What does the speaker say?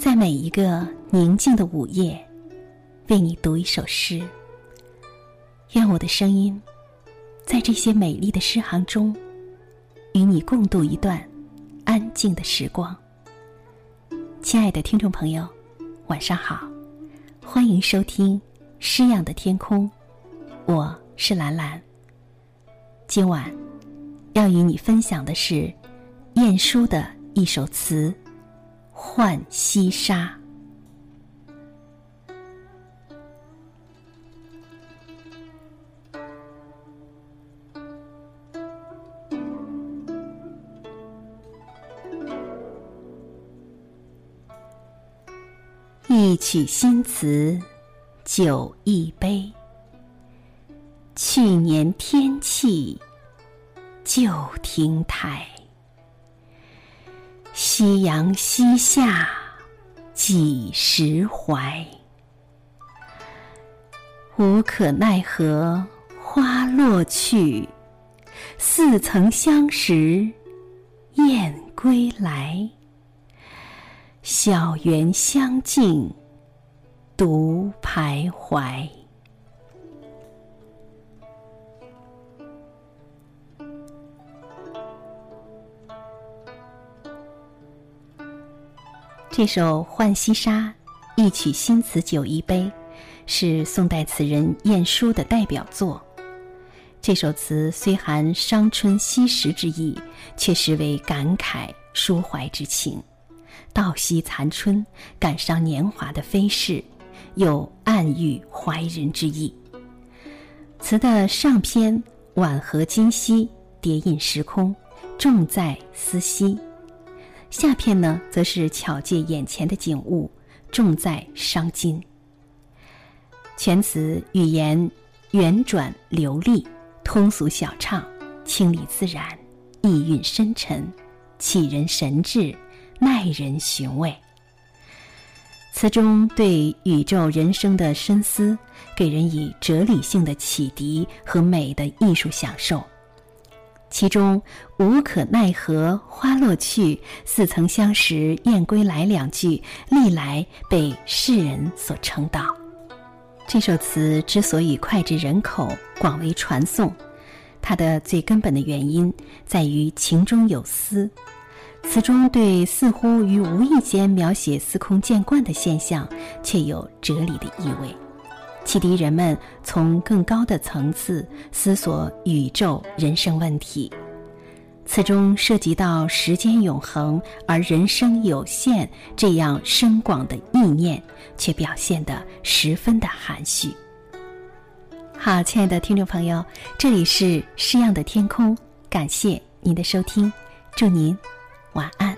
在每一个宁静的午夜，为你读一首诗。愿我的声音，在这些美丽的诗行中，与你共度一段安静的时光。亲爱的听众朋友，晚上好，欢迎收听《诗样的天空》，我是兰兰。今晚要与你分享的是晏殊的一首词。浣溪沙，一曲新词酒一杯。去年天气旧亭台。夕阳西下，几时怀？无可奈何花落去，似曾相识燕归来。小园香径独徘徊。这首《浣溪沙》，一曲新词酒一杯，是宋代词人晏殊的代表作。这首词虽含伤春惜时之意，却实为感慨抒怀之情，倒惜残春，感伤年华的飞逝，有暗喻怀人之意。词的上篇婉和今夕，叠印时空，重在思昔。下片呢，则是巧借眼前的景物，重在伤今。全词语言圆转流利，通俗小畅，清丽自然，意蕴深沉，启人神智，耐人寻味。词中对宇宙人生的深思，给人以哲理性的启迪和美的艺术享受。其中“无可奈何花落去，似曾相识燕归来”两句，历来被世人所称道。这首词之所以脍炙人口、广为传颂，它的最根本的原因在于情中有思。词中对似乎于无意间描写司空见惯的现象，却有哲理的意味。启迪人们从更高的层次思索宇宙人生问题。此中涉及到时间永恒而人生有限这样深广的意念，却表现得十分的含蓄。好，亲爱的听众朋友，这里是诗样的天空，感谢您的收听，祝您晚安。